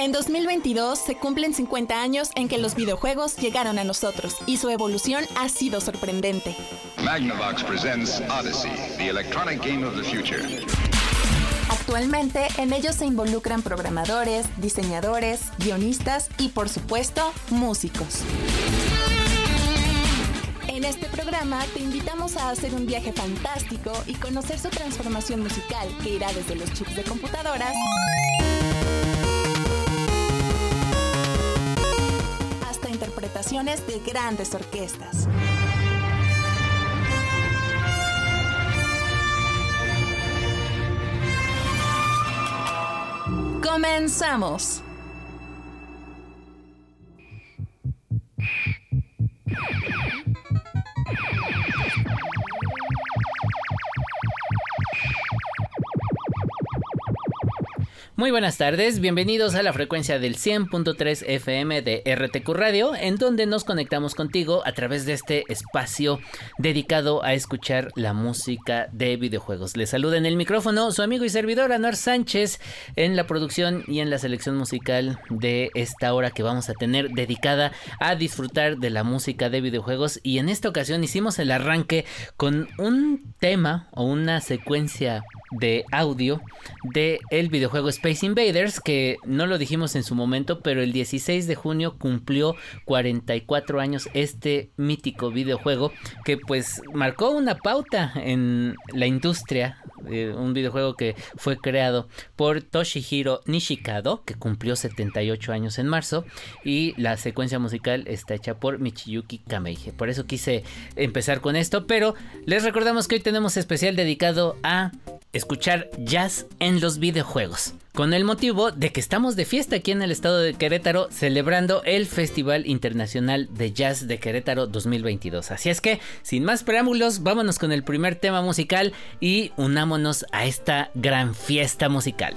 En 2022 se cumplen 50 años en que los videojuegos llegaron a nosotros y su evolución ha sido sorprendente. Magnavox presents Odyssey, the electronic game of the future. Actualmente en ellos se involucran programadores, diseñadores, guionistas y por supuesto músicos. En este programa te invitamos a hacer un viaje fantástico y conocer su transformación musical que irá desde los chips de computadoras de grandes orquestas. Comenzamos. Muy buenas tardes, bienvenidos a la frecuencia del 100.3 FM de RTQ Radio, en donde nos conectamos contigo a través de este espacio dedicado a escuchar la música de videojuegos. Les saluda en el micrófono su amigo y servidor Anuar Sánchez en la producción y en la selección musical de esta hora que vamos a tener dedicada a disfrutar de la música de videojuegos y en esta ocasión hicimos el arranque con un tema o una secuencia de audio de el videojuego Space Invaders que no lo dijimos en su momento pero el 16 de junio cumplió 44 años este mítico videojuego que pues marcó una pauta en la industria un videojuego que fue creado por Toshihiro Nishikado que cumplió 78 años en marzo y la secuencia musical está hecha por Michiyuki Kameije por eso quise empezar con esto pero les recordamos que hoy tenemos especial dedicado a escuchar jazz en los videojuegos. Con el motivo de que estamos de fiesta aquí en el estado de Querétaro celebrando el Festival Internacional de Jazz de Querétaro 2022. Así es que, sin más preámbulos, vámonos con el primer tema musical y unámonos a esta gran fiesta musical.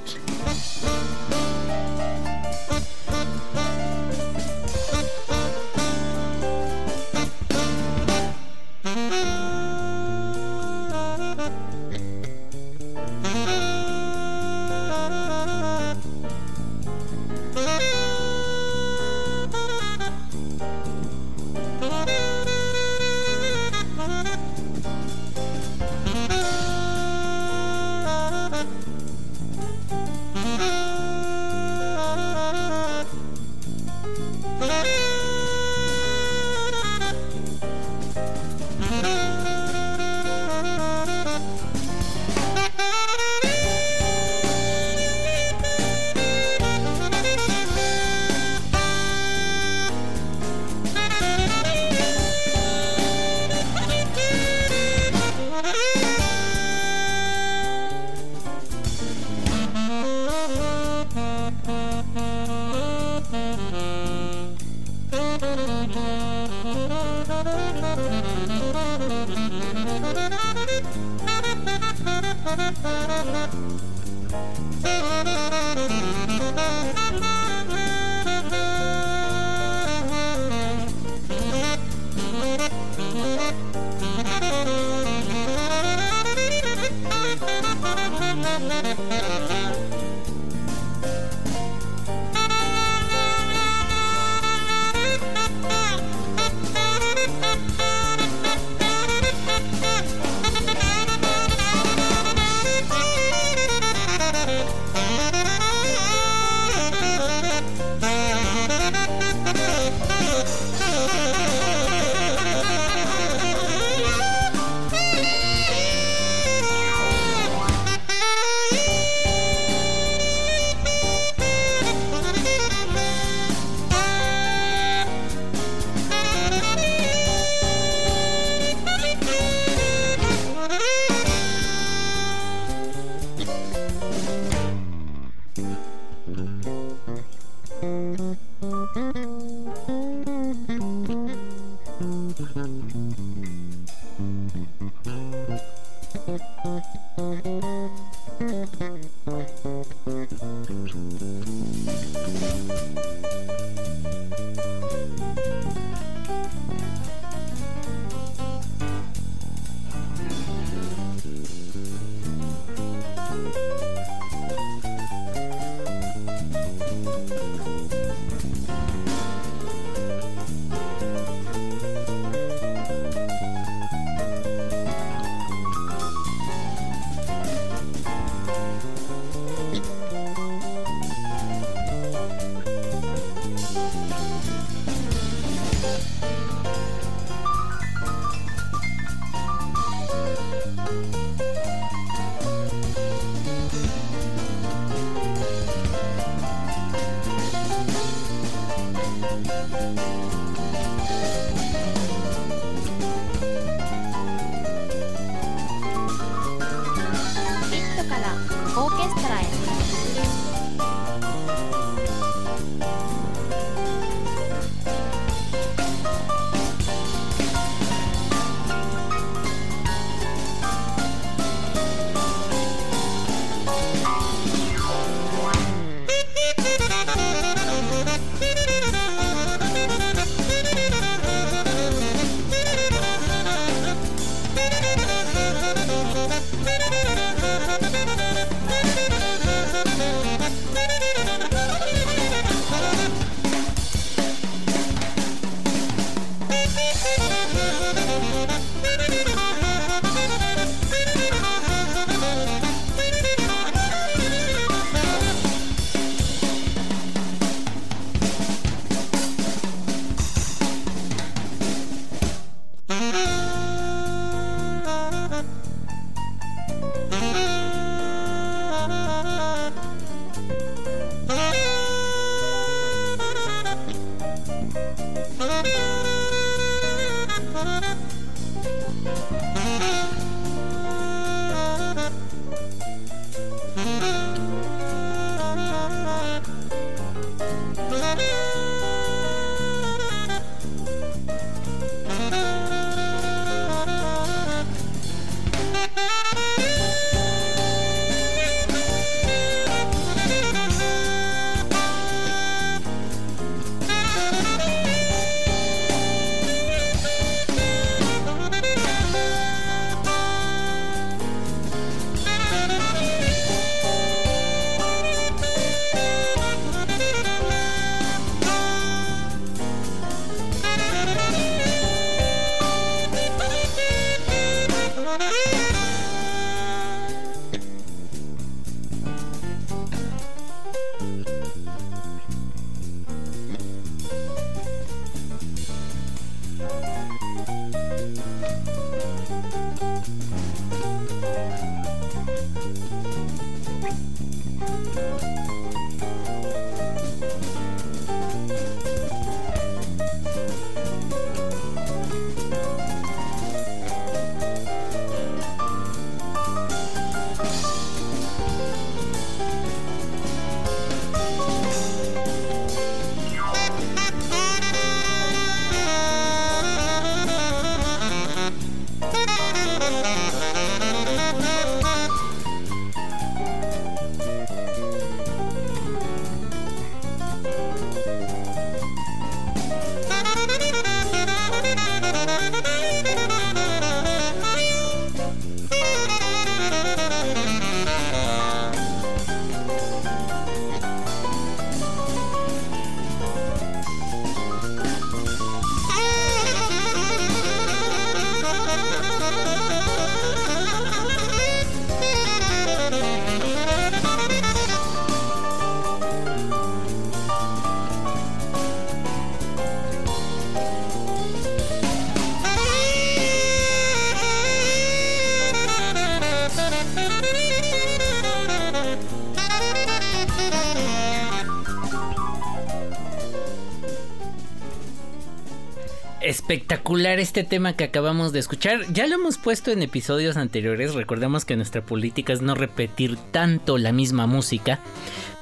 Este tema que acabamos de escuchar. Ya lo hemos puesto en episodios anteriores. Recordemos que nuestra política es no repetir tanto la misma música.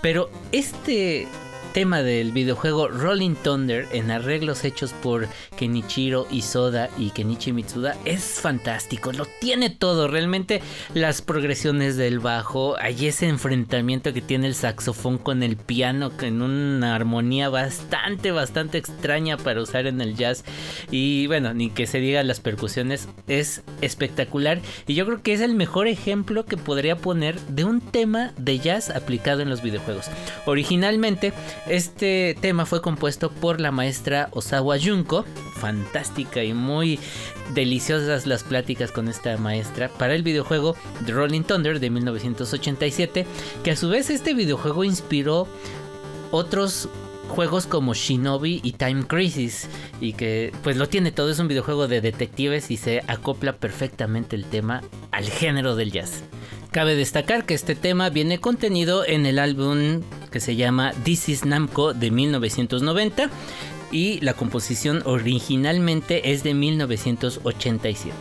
Pero este tema del videojuego Rolling Thunder en arreglos hechos por Kenichiro Isoda y Kenichi Mitsuda es fantástico, lo tiene todo, realmente las progresiones del bajo, hay ese enfrentamiento que tiene el saxofón con el piano en una armonía bastante, bastante extraña para usar en el jazz y bueno, ni que se diga las percusiones, es espectacular y yo creo que es el mejor ejemplo que podría poner de un tema de jazz aplicado en los videojuegos. Originalmente este tema fue compuesto por la maestra Osawa Junko, fantástica y muy deliciosas las pláticas con esta maestra para el videojuego The Rolling Thunder de 1987, que a su vez este videojuego inspiró otros juegos como Shinobi y Time Crisis y que pues lo tiene todo, es un videojuego de detectives y se acopla perfectamente el tema al género del jazz. Cabe destacar que este tema viene contenido en el álbum que se llama This is Namco de 1990 y la composición originalmente es de 1987.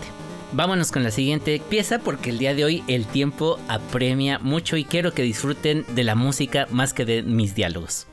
Vámonos con la siguiente pieza porque el día de hoy el tiempo apremia mucho y quiero que disfruten de la música más que de mis diálogos.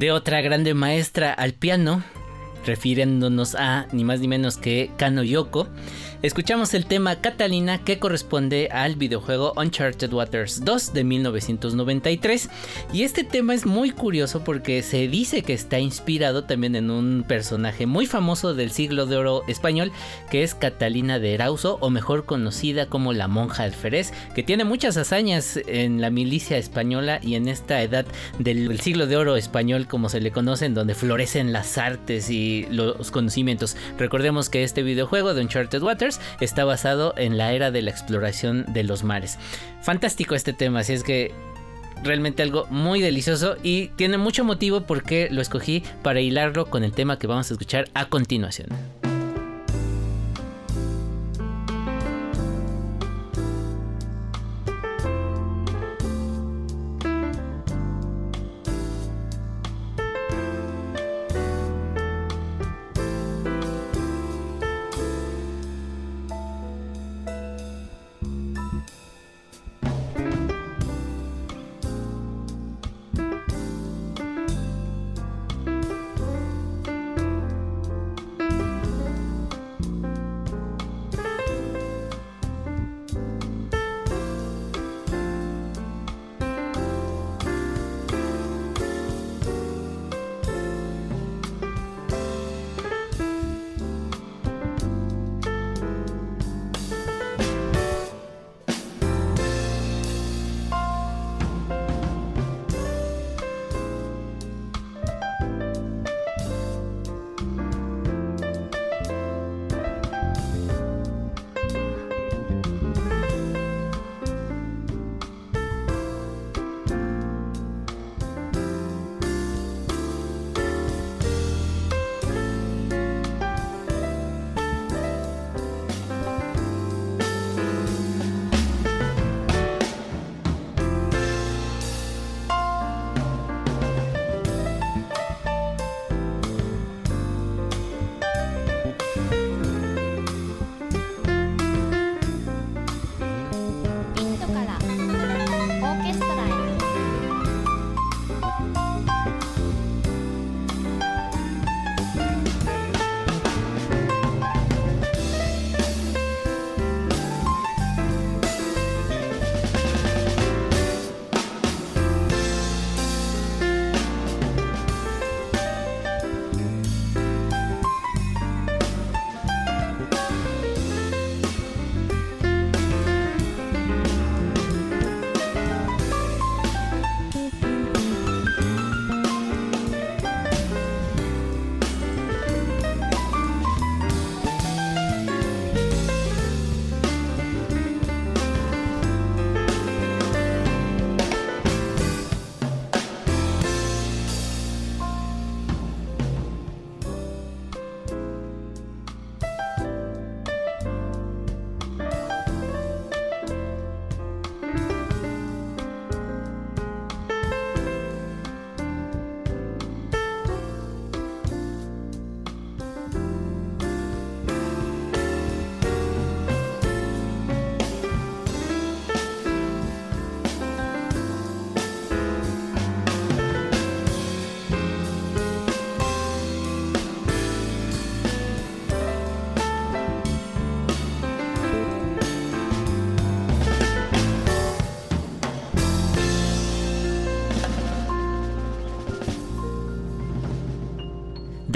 De otra grande maestra al piano, refiriéndonos a ni más ni menos que Kano Yoko. Escuchamos el tema Catalina que corresponde al videojuego Uncharted Waters 2 de 1993 y este tema es muy curioso porque se dice que está inspirado también en un personaje muy famoso del siglo de oro español que es Catalina de Erauso o mejor conocida como la monja alférez que tiene muchas hazañas en la milicia española y en esta edad del siglo de oro español como se le conoce en donde florecen las artes y los conocimientos. Recordemos que este videojuego de Uncharted Waters está basado en la era de la exploración de los mares. Fantástico este tema, así es que realmente algo muy delicioso y tiene mucho motivo porque lo escogí para hilarlo con el tema que vamos a escuchar a continuación.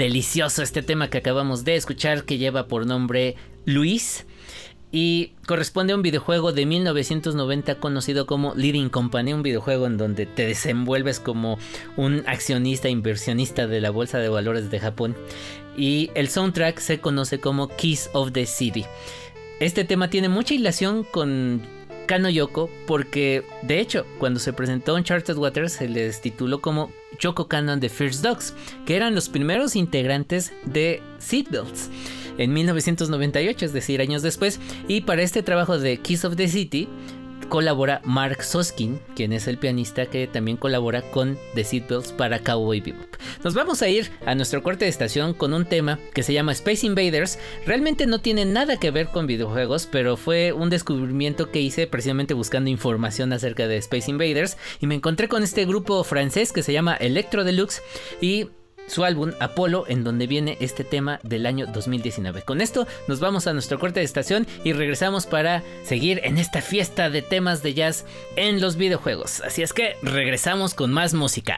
Delicioso este tema que acabamos de escuchar que lleva por nombre Luis y corresponde a un videojuego de 1990 conocido como Leading Company, un videojuego en donde te desenvuelves como un accionista inversionista de la bolsa de valores de Japón y el soundtrack se conoce como Keys of the City. Este tema tiene mucha hilación con Kano Yoko porque de hecho cuando se presentó Uncharted Waters se les tituló como Yoko Kano and the First Dogs, que eran los primeros integrantes de Seatbelts en 1998, es decir, años después, y para este trabajo de Kiss of the City colabora Mark Soskin, quien es el pianista que también colabora con The Seatbelts para Cowboy Bebop. Nos vamos a ir a nuestro corte de estación con un tema que se llama Space Invaders. Realmente no tiene nada que ver con videojuegos, pero fue un descubrimiento que hice precisamente buscando información acerca de Space Invaders y me encontré con este grupo francés que se llama Electro Deluxe y su álbum Apolo, en donde viene este tema del año 2019. Con esto nos vamos a nuestro corte de estación y regresamos para seguir en esta fiesta de temas de jazz en los videojuegos. Así es que regresamos con más música.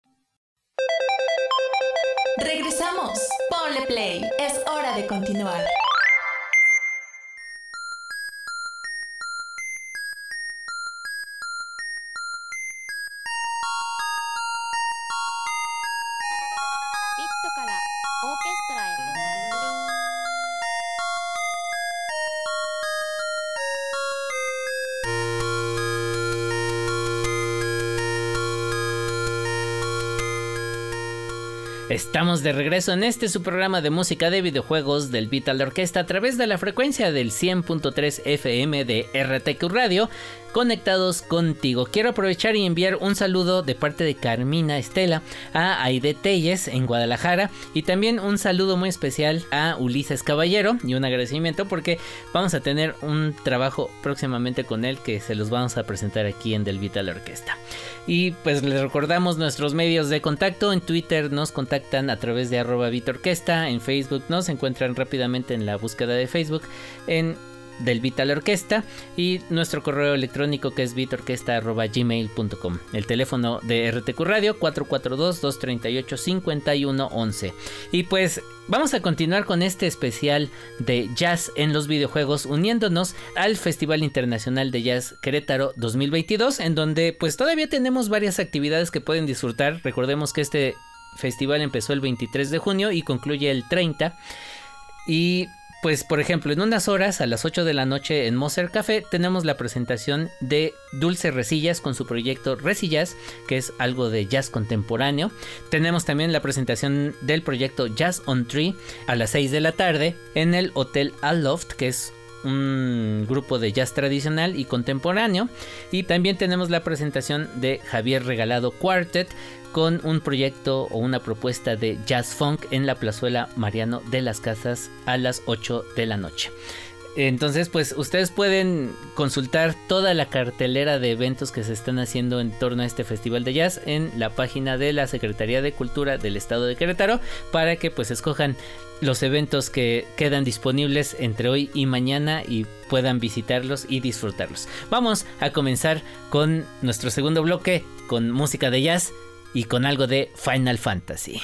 Regresamos. Ponle play. Es hora de continuar. Estamos de regreso en este su programa de música de videojuegos del Vital Orquesta a través de la frecuencia del 100.3 FM de RTQ Radio conectados contigo. Quiero aprovechar y enviar un saludo de parte de Carmina Estela a Aide Telles en Guadalajara y también un saludo muy especial a Ulises Caballero y un agradecimiento porque vamos a tener un trabajo próximamente con él que se los vamos a presentar aquí en Del Vital Orquesta. Y pues les recordamos nuestros medios de contacto. En Twitter nos contactan a través de arroba Orquesta. En Facebook nos encuentran rápidamente en la búsqueda de Facebook. En del Vital Orquesta y nuestro correo electrónico que es vitorquesta.gmail.com. El teléfono de RTQ Radio 442-238-5111. Y pues vamos a continuar con este especial de jazz en los videojuegos uniéndonos al Festival Internacional de Jazz Querétaro 2022 en donde pues todavía tenemos varias actividades que pueden disfrutar. Recordemos que este festival empezó el 23 de junio y concluye el 30 y pues por ejemplo, en unas horas, a las 8 de la noche en Moser Café, tenemos la presentación de Dulce Resillas con su proyecto Resillas, que es algo de jazz contemporáneo. Tenemos también la presentación del proyecto Jazz on Tree a las 6 de la tarde en el Hotel Aloft, que es un grupo de jazz tradicional y contemporáneo. Y también tenemos la presentación de Javier Regalado Quartet con un proyecto o una propuesta de jazz funk en la plazuela Mariano de las Casas a las 8 de la noche. Entonces, pues ustedes pueden consultar toda la cartelera de eventos que se están haciendo en torno a este festival de jazz en la página de la Secretaría de Cultura del Estado de Querétaro para que pues escojan los eventos que quedan disponibles entre hoy y mañana y puedan visitarlos y disfrutarlos. Vamos a comenzar con nuestro segundo bloque con música de jazz y con algo de Final Fantasy.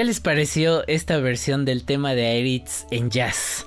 ¿Qué les pareció esta versión del tema de Aerith en jazz?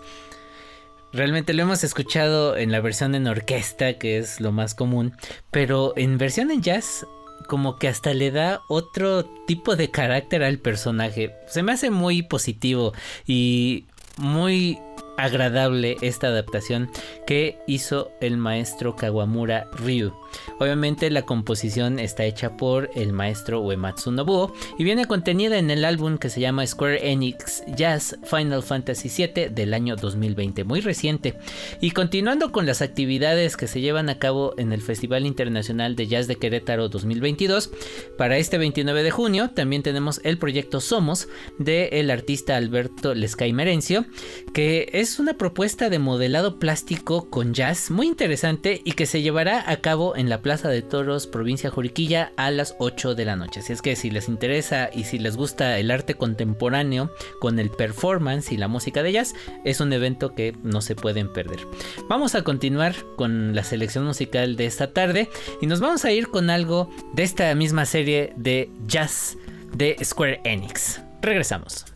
Realmente lo hemos escuchado en la versión en orquesta, que es lo más común, pero en versión en jazz como que hasta le da otro tipo de carácter al personaje. Se me hace muy positivo y muy agradable esta adaptación que hizo el maestro Kawamura Ryu. Obviamente la composición está hecha por el maestro Uematsu Nobuo y viene contenida en el álbum que se llama Square Enix Jazz Final Fantasy VII del año 2020, muy reciente. Y continuando con las actividades que se llevan a cabo en el Festival Internacional de Jazz de Querétaro 2022, para este 29 de junio también tenemos el proyecto Somos de el artista Alberto Lescay Merencio, que es una propuesta de modelado plástico con jazz muy interesante y que se llevará a cabo en la Plaza de Toros, provincia Juriquilla, a las 8 de la noche. Así es que si les interesa y si les gusta el arte contemporáneo con el performance y la música de jazz, es un evento que no se pueden perder. Vamos a continuar con la selección musical de esta tarde y nos vamos a ir con algo de esta misma serie de jazz de Square Enix. Regresamos.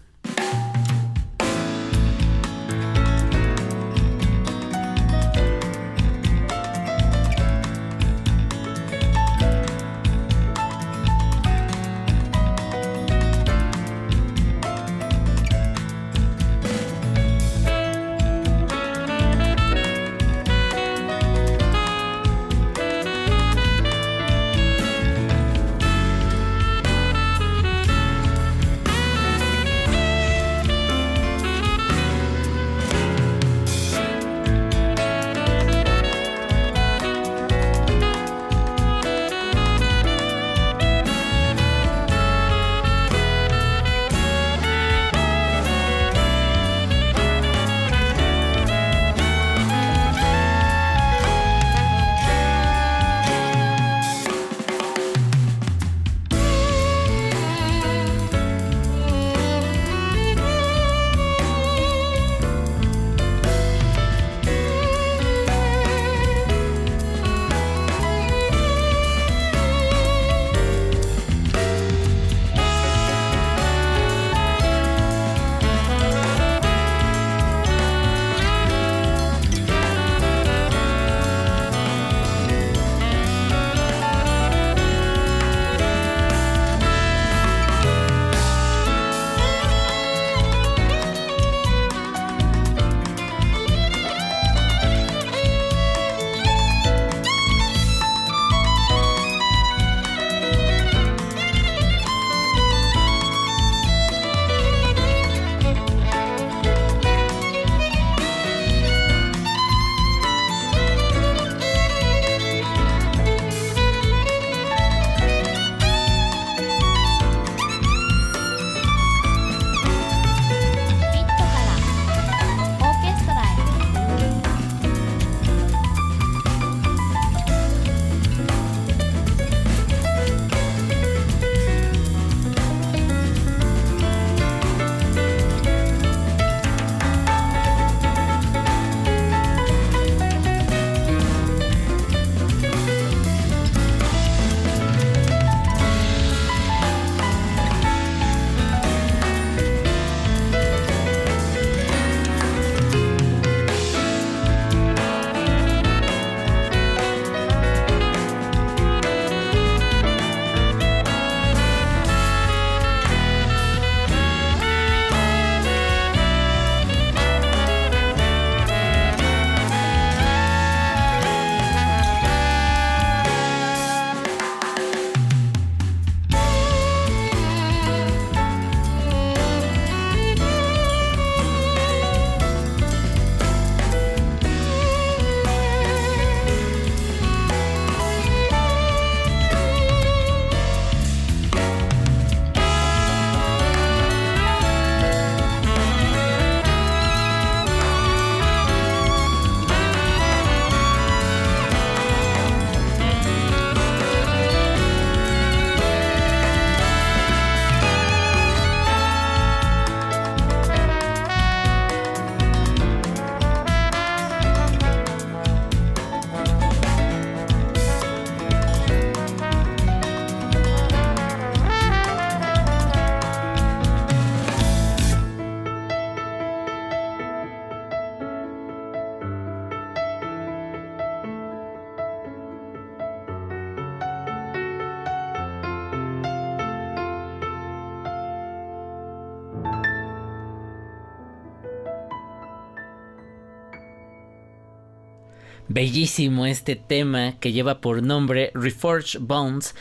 Bellísimo este tema que lleva por nombre Reforged Bones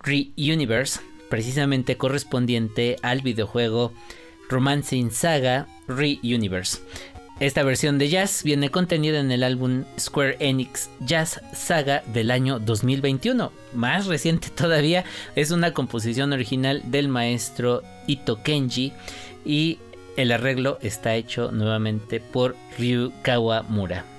Re-Universe, precisamente correspondiente al videojuego Romancing Saga Re-Universe. Esta versión de jazz viene contenida en el álbum Square Enix Jazz Saga del año 2021. Más reciente todavía, es una composición original del maestro Ito Kenji y el arreglo está hecho nuevamente por Ryu Kawamura.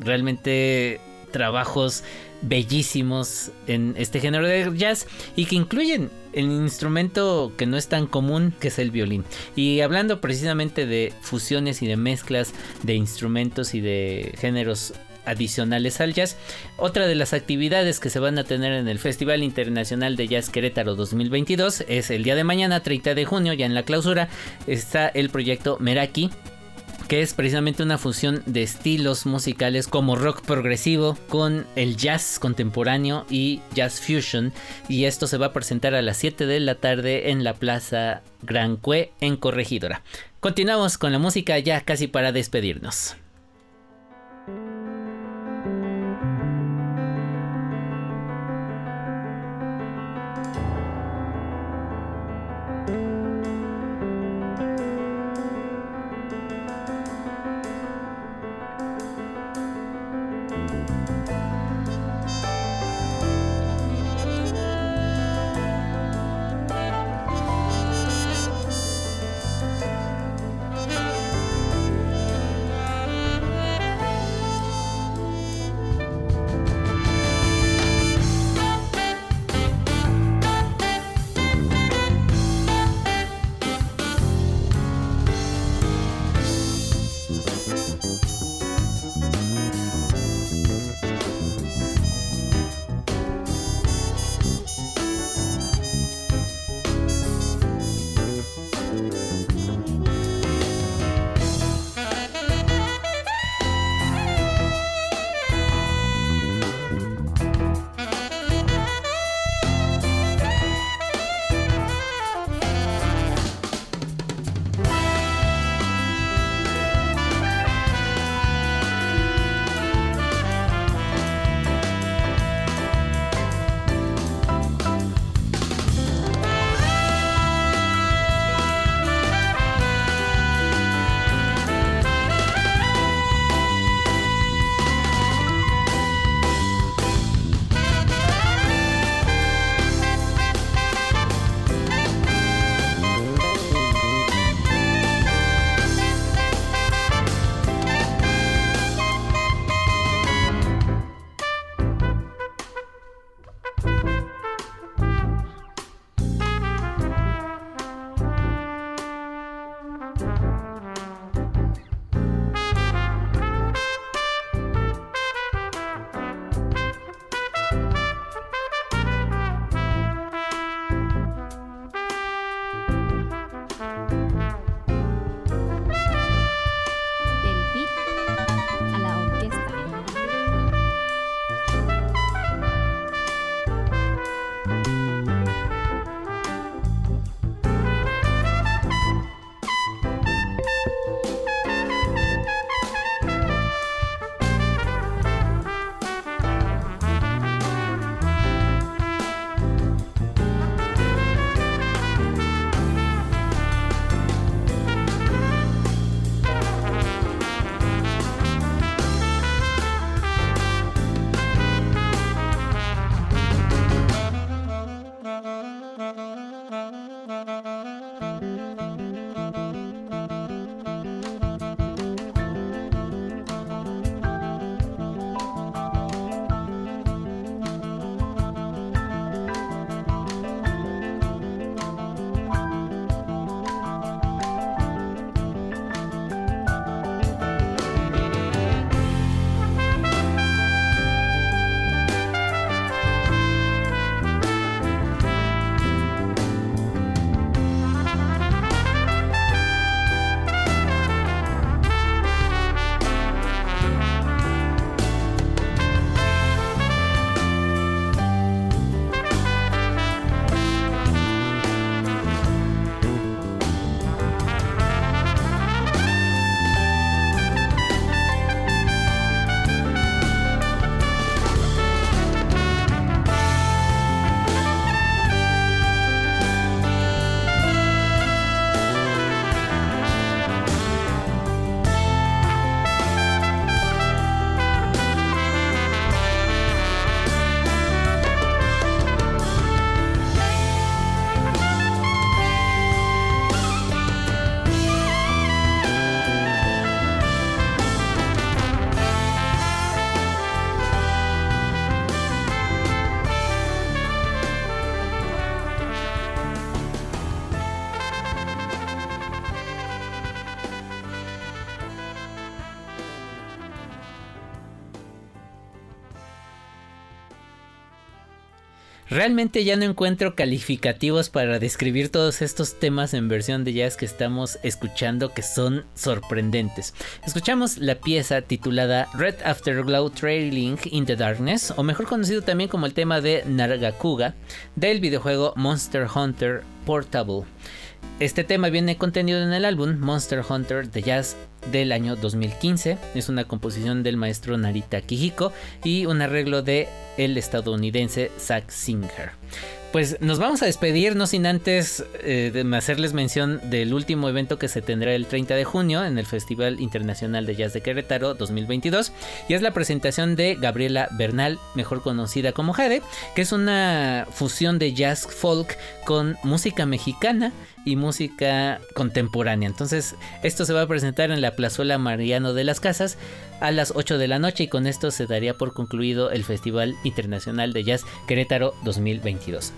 Realmente trabajos bellísimos en este género de jazz y que incluyen el instrumento que no es tan común que es el violín. Y hablando precisamente de fusiones y de mezclas de instrumentos y de géneros adicionales al jazz. Otra de las actividades que se van a tener en el Festival Internacional de Jazz Querétaro 2022 es el día de mañana, 30 de junio, ya en la clausura, está el proyecto Meraki, que es precisamente una fusión de estilos musicales como rock progresivo con el jazz contemporáneo y jazz fusion. Y esto se va a presentar a las 7 de la tarde en la Plaza Gran Cue en Corregidora. Continuamos con la música ya casi para despedirnos. Realmente ya no encuentro calificativos para describir todos estos temas en versión de jazz que estamos escuchando que son sorprendentes. Escuchamos la pieza titulada Red Afterglow Trailing in the Darkness, o mejor conocido también como el tema de Nargacuga, del videojuego Monster Hunter Portable. Este tema viene contenido en el álbum Monster Hunter de Jazz del año 2015. Es una composición del maestro Narita Kijiko y un arreglo de el estadounidense Zack Singer. Pues nos vamos a despedir, no sin antes eh, hacerles mención del último evento que se tendrá el 30 de junio en el Festival Internacional de Jazz de Querétaro 2022. Y es la presentación de Gabriela Bernal, mejor conocida como Jade, que es una fusión de jazz folk con música mexicana y música contemporánea. Entonces, esto se va a presentar en la Plazuela Mariano de las Casas a las 8 de la noche y con esto se daría por concluido el Festival Internacional de Jazz Querétaro 2022.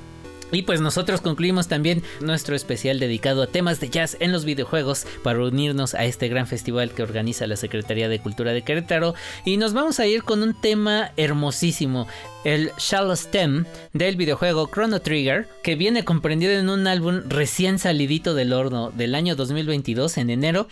Y pues nosotros concluimos también nuestro especial dedicado a temas de jazz en los videojuegos para unirnos a este gran festival que organiza la Secretaría de Cultura de Querétaro. Y nos vamos a ir con un tema hermosísimo, el Shallow Stem del videojuego Chrono Trigger, que viene comprendido en un álbum recién salidito del horno del año 2022 en enero.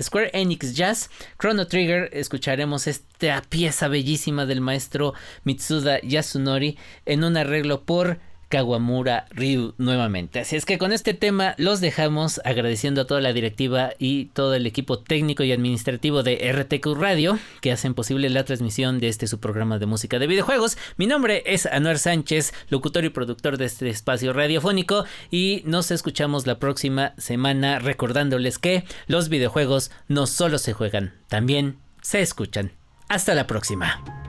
Square Enix Jazz, Chrono Trigger, escucharemos esta pieza bellísima del maestro Mitsuda Yasunori en un arreglo por Kawamura Ryu nuevamente. Así es que con este tema los dejamos agradeciendo a toda la directiva y todo el equipo técnico y administrativo de RTQ Radio que hacen posible la transmisión de este su programa de música de videojuegos. Mi nombre es Anuar Sánchez, locutor y productor de este espacio radiofónico y nos escuchamos la próxima semana recordándoles que los videojuegos no solo se juegan, también se escuchan. Hasta la próxima.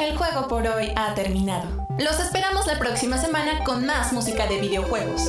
El juego por hoy ha terminado. Los esperamos la próxima semana con más música de videojuegos.